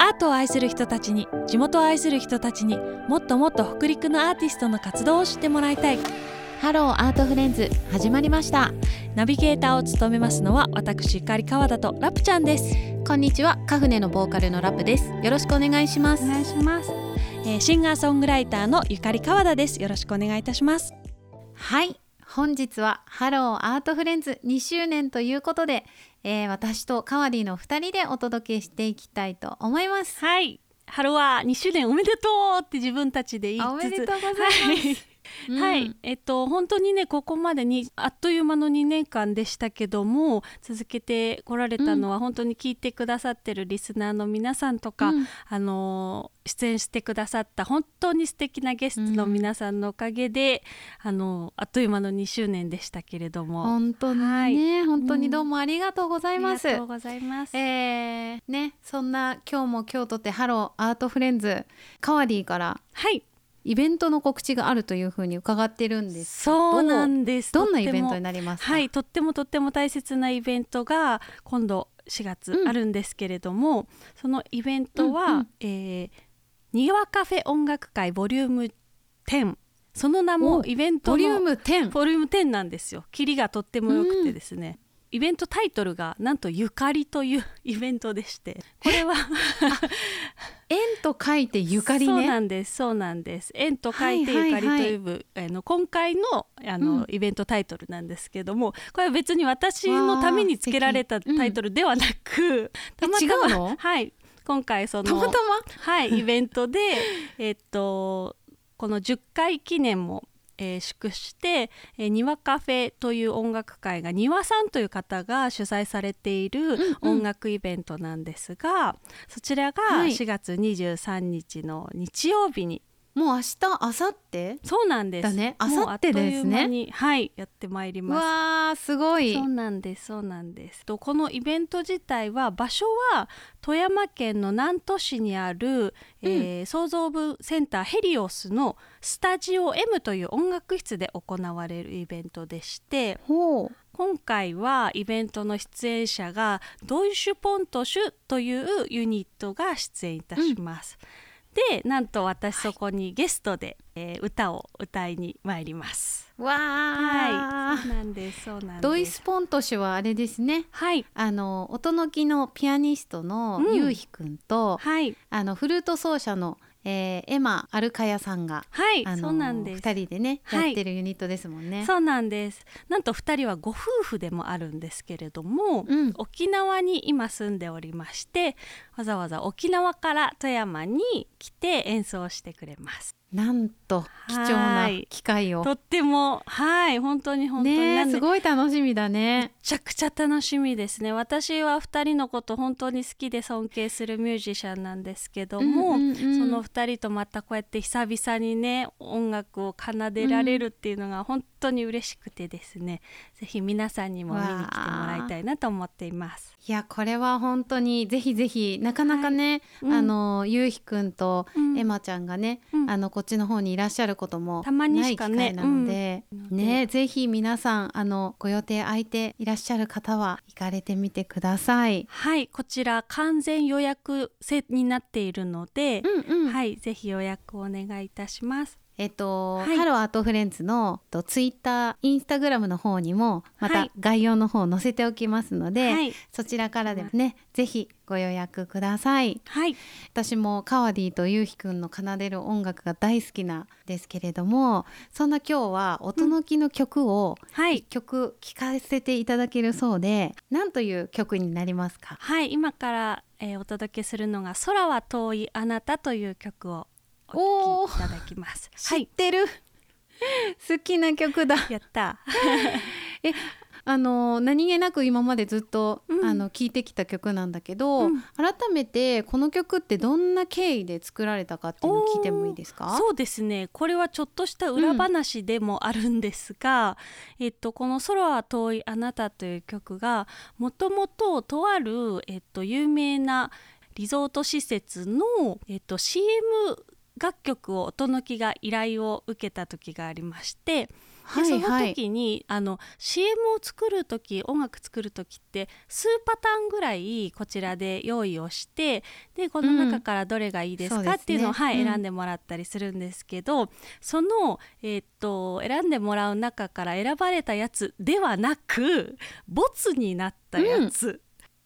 アートを愛する人たちに地元を愛する人たちにもっともっと北陸のアーティストの活動を知ってもらいたい。ハローアートフレンズ始まりました。ナビゲーターを務めますのは私ゆかり川田とラプちゃんです。こんにちは。カフネのボーカルのラプです。よろしくお願いします。お願いします、えーシンガーソングライターのゆかり川田です。よろしくお願いいたします。はい本日はハローアートフレンズ2周年ということで、えー私とカワディの2人でお届けしていきたいと思います。はい。ハロワ2周年おめでとうって自分たちで言いつつあおめでとうございます。はいうん。はい、えっと本当にねここまでにあっという間の2年間でしたけども続けてこられたのは、本当に聞いてくださってるリスナーの皆さんとか、うん。あの出演してくださった本当に素敵なゲストの皆さんのおかげで、あのあっという間の2周年でしたけれども。本当にね、はい。本当にどうもありがとうございます、ありがとうございます。えーねそんな今日も今日とてハローアートフレンズカワディからはい、イベントの告知があるというふうに伺ってるんですそうなんです。どんなイベントになりますか？はい、とってもとっても大切なイベントが今度4月うんあるんですけれども、そのイベントは、うんうんえー庭カフェ音楽会 volume 10その名もおイベントのボリューム10ボリューム10なんですよ。キリがとっても良くてですね。イベントタイトルがなんとゆかりというイベントでしてこれは縁と書いてゆかりそうなねんですそうなんです。縁と書いてはいはいはいゆかりとい。う部、あの今回のあの、うん。イベントタイトルなんですけどもこれは別に私のためにつけられたタイトルではなく、たまたま違うの？はい。今回そのたまたま？はいイベントでえっとこの10回記念もえー祝して、えー庭カフェという音楽会が庭さんという方が主催されているうん音楽イベントなんですが、そちらがはい。4月23日の日曜日に、もう明日明後日？そうなんです。だね。明後日ですね。はいやってまいりうます。わーすごい。そうなんですそうなんです。とこのイベント自体は場所は富山県の南砺市にある、えー創造部センターヘリオスのスタジオ M という音楽室で行われるイベントでしてほう。今回はイベントの出演者がドイシュポントシュというユニットが出演いたします。でなんと私そこにゲストで、えー歌を歌いに参ります。わー、はい、そうなんですそうなんです。ドイスポント氏はあれですね。はい。あの音の木のピアニストのうん。ゆうひくんと、はい。あのフルート奏者の、えーエマアルカヤさんが、はい、あのそうなんです。二人でね、はいやってるユニットですもんね。そうなんですなんと2人はご夫婦でもあるんですけれども、うん沖縄に今住んでおりましてわざわざ沖縄から富山に来て演奏してくれますなんと貴重はない。機会を。とってもはい。本当に本当に、すごい楽しみだね。めちゃくちゃ楽しみですね。私は2人のこと本当に好きで尊敬するミュージシャンなんですけども、うんうんうんその2人とまたこうやって久々にね音楽を奏でられるっていうのが本当に嬉しくてですね、ぜひ皆さんにも見に来てもらいたいなと思っています。いやこれは本当にぜひぜひなかなかね、うん。あのゆうひくんとうん。エマちゃんがね、うん。あのこっちの方にいらっしゃることもたまにない機しかね会なので、うんねぜひ皆さんあのご予定空いていらっしゃる方は行かれてみてください。はいこちら完全予約制になっているので、うんうん。はいぜひ予約をお願いいたします。えっと、はい。ハローアートフレンズのとツイッター、インスタグラムの方にもまたはい。概要の方載せておきますので、はい。そちらからでもね、ぜひご予約ください。はい。私もカワディとユウヒくんの奏でる音楽が大好きなんですけれども、そんな今日は音のきの曲を曲聴かせていただけるそうで、何という曲になりますか？はい。今から、えーお届けするのが「空は遠いあなた」という曲をお聴きいただきます。知ってる、好きな曲だ。やった。あの何気なく今までずっと、うん。あの聴いてきた曲なんだけど、うん。改めてこの曲ってどんな経緯で作られたかっていうのを聞いてもいいですか？そうですね。これはちょっとした裏話でもあるんですが、えっと、この「空は遠いあなた」という曲がもともととある、えっと、有名なリゾート施設の、えっと、CM 楽曲を音のきが依頼を受けた時がありましてはいでそのはい時に、あの CM を作る時音楽作る時って数パターンぐらいこちらで用意をしてでこの中からどれがいいですかっていうのを、はいうん。選んでもらったりするんですけどその、えーっと選んでもらう中から選ばれたやつではなくボツになったやつ。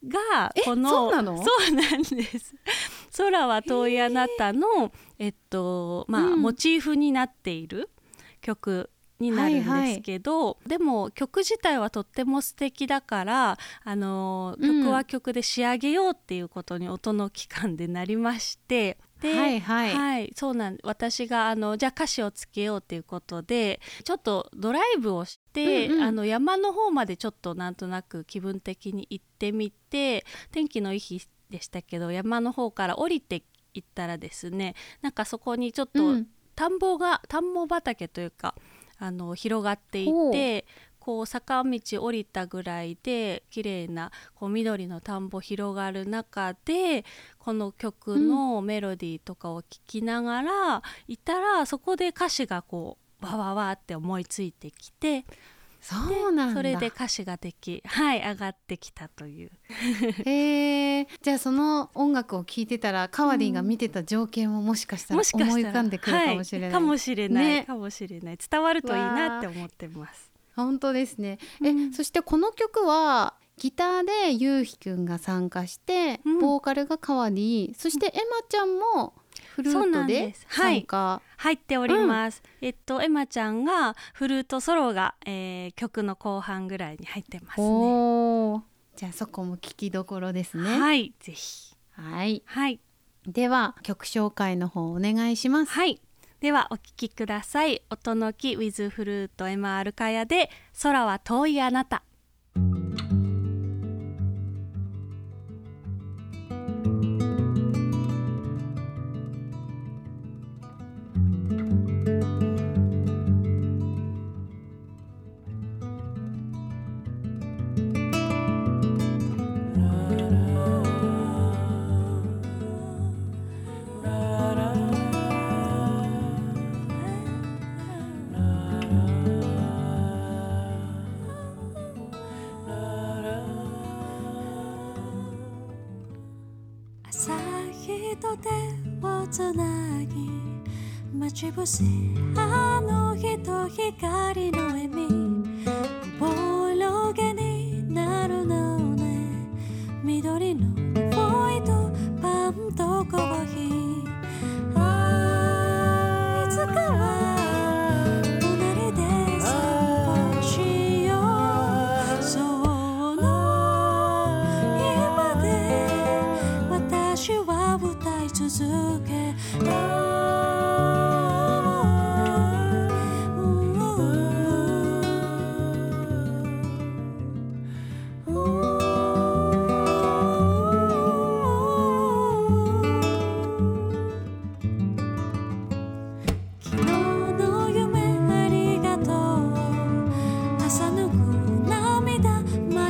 がえこのそうなの？そうなんです。空は遠いあなたのえっとまあ、うん。モチーフになっている曲になるんですけど、でも曲自体はとっても素敵だからあのうん。曲は曲で仕上げようっていうことに音の期間でなりまして。ではいはい。はい、そうなん私があのじゃあ歌詞をつけようっていうことでちょっとドライブをして、うんうん。あの山の方までちょっとなんとなく気分的に行ってみて天気のいい日でしたけど山の方から降りていったらですねなんかそこにちょっとうん。田んぼが田んぼ畑というかあの広がっていてこう坂道降りたぐらいで綺麗なこう緑の田んぼ広がる中でこの曲のメロディーとかを聴きながらいたら、そこで歌詞がこうわわわって思いついてきてそうなんだ。それで歌詞ができ はい上がってきたという。へえじゃあその音楽を聴いてたらカワリンが見てた情景ももしかしたらもしかしたら思い浮かんでくるかもしれない、はい、かもしれない、ねかもしれない。伝わるといいなって思ってます。本当ですね、うん。えそしてこの曲はギターでゆうひくんが参加して、うん。ボーカルがカワリンそしてエマちゃんもフルートでです。はい。参加、入っております、えっとエマちゃんがフルートソロが、えー曲の後半ぐらいに入ってますね。じゃあそこも聞きどころですね。はい。ぜひ。はい。はい。では曲紹介の方お願いします。はいではお聴きください。音の木 with フルート MR カヤで空は遠いあなた。手をつなぎ待ち伏せあの日と光の笑みボロげになるのね。緑のボイとパンとコーヒー。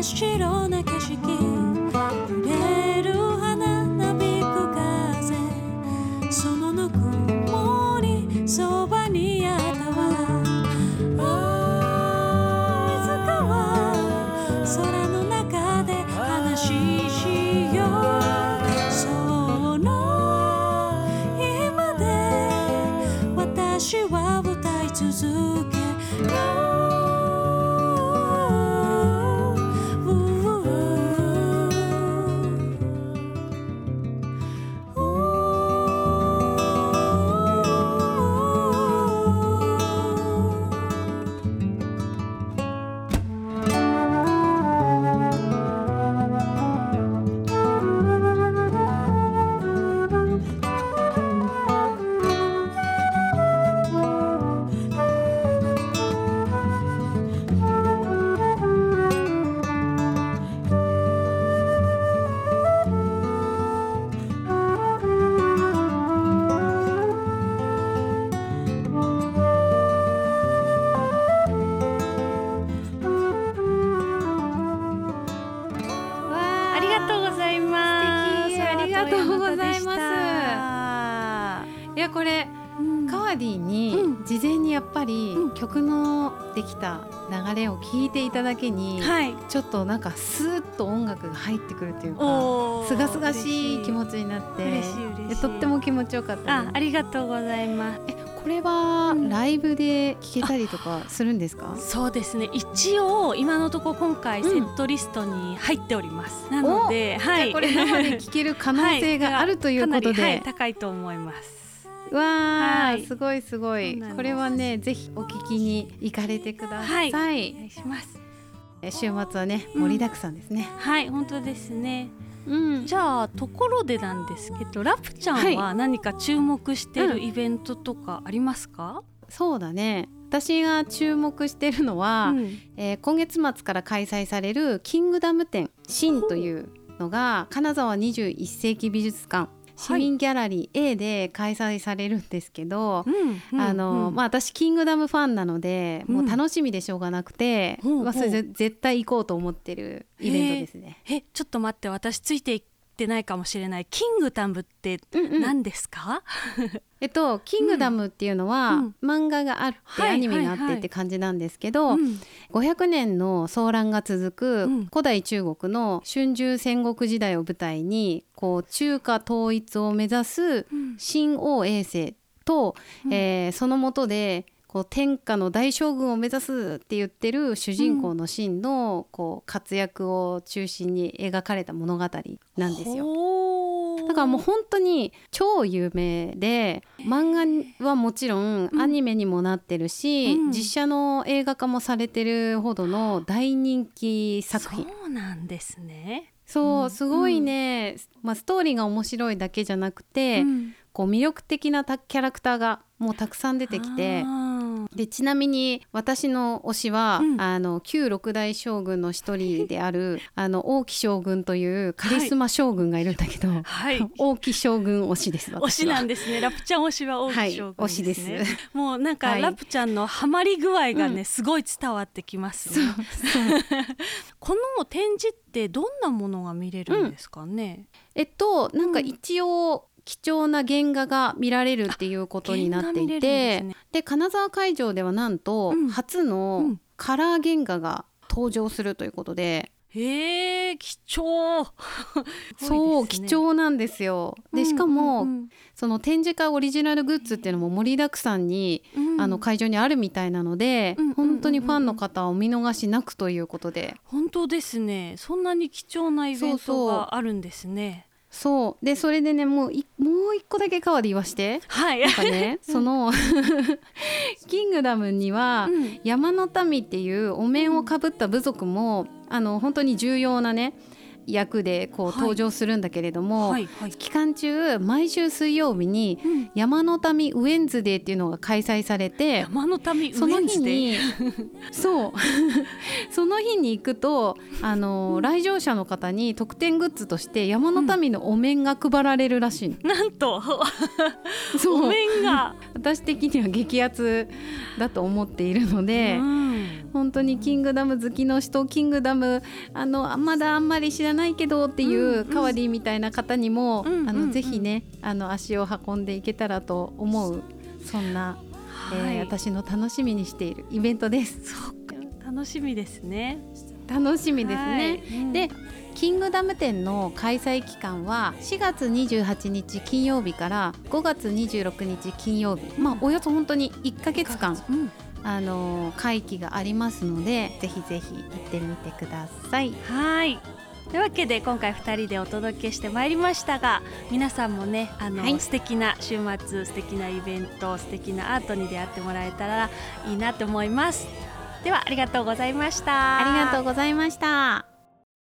真っ白な景色。揺れる花なびく風。そのぬくもりそばにあったわ。いつかは空の中で話しよう。その今で私は歌い続け。あやこれうん。カワディにうん。事前にやっぱりうん。曲のできた流れを聞いていただけに、はい。ちょっとなんかスーッと音楽が入ってくるというかすがすがしい気持ちになって嬉しい。嬉しい。でとっても気持ちよかったあありがとうございます。えこれはうん。ライブで聴けたりとかするんですか、そうですね。一応今のところ今回セットリストに入っております、なのではい。これ生で聴ける可能性があるということで、かなりはい、高いと思いますわあ、はいすごいすごい。これはねぜひお聞きに行かれてください、はい。お願いします。え週末はねうん。盛りだくさんですね、はい本当ですね。うん。じゃあところでなんですけどラプちゃんは何か注目してるイベントとかありますか、そうだね。私が注目してるのは、うん。えー今月末から開催されるキングダム展新というのが金沢21世紀美術館市民ギャラリー A で開催されるんですけど、うんあのうん。まあ、私キングダムファンなので、うん。もう楽しみでしょうがなくて、まあ、それ絶対行こうと思ってるイベントですね。えちょっと待って私ついててないかもしれない。キングダムってうんうん。何ですか、えっと、キングダムっていうのは、うん。漫画があって、はいアニメがあっはいはいてって感じなんですけど、うん。500年の騒乱が続くうん。古代中国の春秋戦国時代を舞台にこう中華統一を目指すうん。新王衛星と、うん。えーその下でこう天下の大将軍を目指すって言ってる主人公のシンのこう活躍を中心に描かれた物語なんですよ。だからもう本当に超有名で漫画はもちろんうんアニメにもなってるし、うん実写の映画化もされてるほどの大人気作品。そうなんですね。そううんすごいね、まあ、ストーリーが面白いだけじゃなくて、うん。こう魅力的なたキャラクターがもうたくさん出てきてでちなみに私の推しは、うんあの旧六代将軍の一人である あの王毅将軍というカリスマ将軍がいるんだけど、はい。王毅将軍推しです推しなんでですね。ラプちゃん推しは大木将軍ですね。はい推しです もうなんか、はいラプちゃんのハマり具合がね、うんすごい伝わってきますね。この展示ってどんなものが見れるんですかね？えっとなんか一応、貴重な原画が見られるっていうことになっていてですね。で金沢会場ではなんと、うん。う初のん。カラー原画が登場するということで、へえ貴重。そう、貴重なんですよ。でしかも、うんその展示会オリジナルグッズっていうのも盛りだくさんに、うん。うんあの会場にあるみたいなので、うんうんうんうん。本当にファンの方はお見逃しなくということで。本当ですね。そんなに貴重なイベントがあるんですね。そうでそれでねもういもう一個だけ川で言わして。はい。なんかねその キングダムには、うん。山の民っていうお面をかぶった部族も、あの本当に重要なね役でこうはい。登場するんだけれども、はいはい。期間中毎週水曜日にうん。山の民ウェンズデーっていうのが開催されて山の民その日に そう。その日に行くとあの来場者の方に特典グッズとして山の民のお面が配られるらしいの、なんと。そう。お面が。私的には激アツだと思っているので、うん本当にキングダム好きの人キングダムあのまだあんまり知らないけどっていうカワディみたいな方にも、あのうんうん。うんぜひねあの足を運んでいけたらと思うそんな、えーはい。私の楽しみにしているイベントです。そっか。楽しみですね。楽しみですね。はい。うん。でキングダム展の開催期間は4月28日金曜日から5月26日金曜日、まあおよそ本当に1ヶ月間うんあの会期がありますのでぜひぜひ行ってみてください。はい。というわけで今回2人でお届けしてまいりましたが皆さんもねあの、はい素敵な週末素敵なイベント素敵なアートに出会ってもらえたらいいなと思いますではありがとうございましたありがとうございました。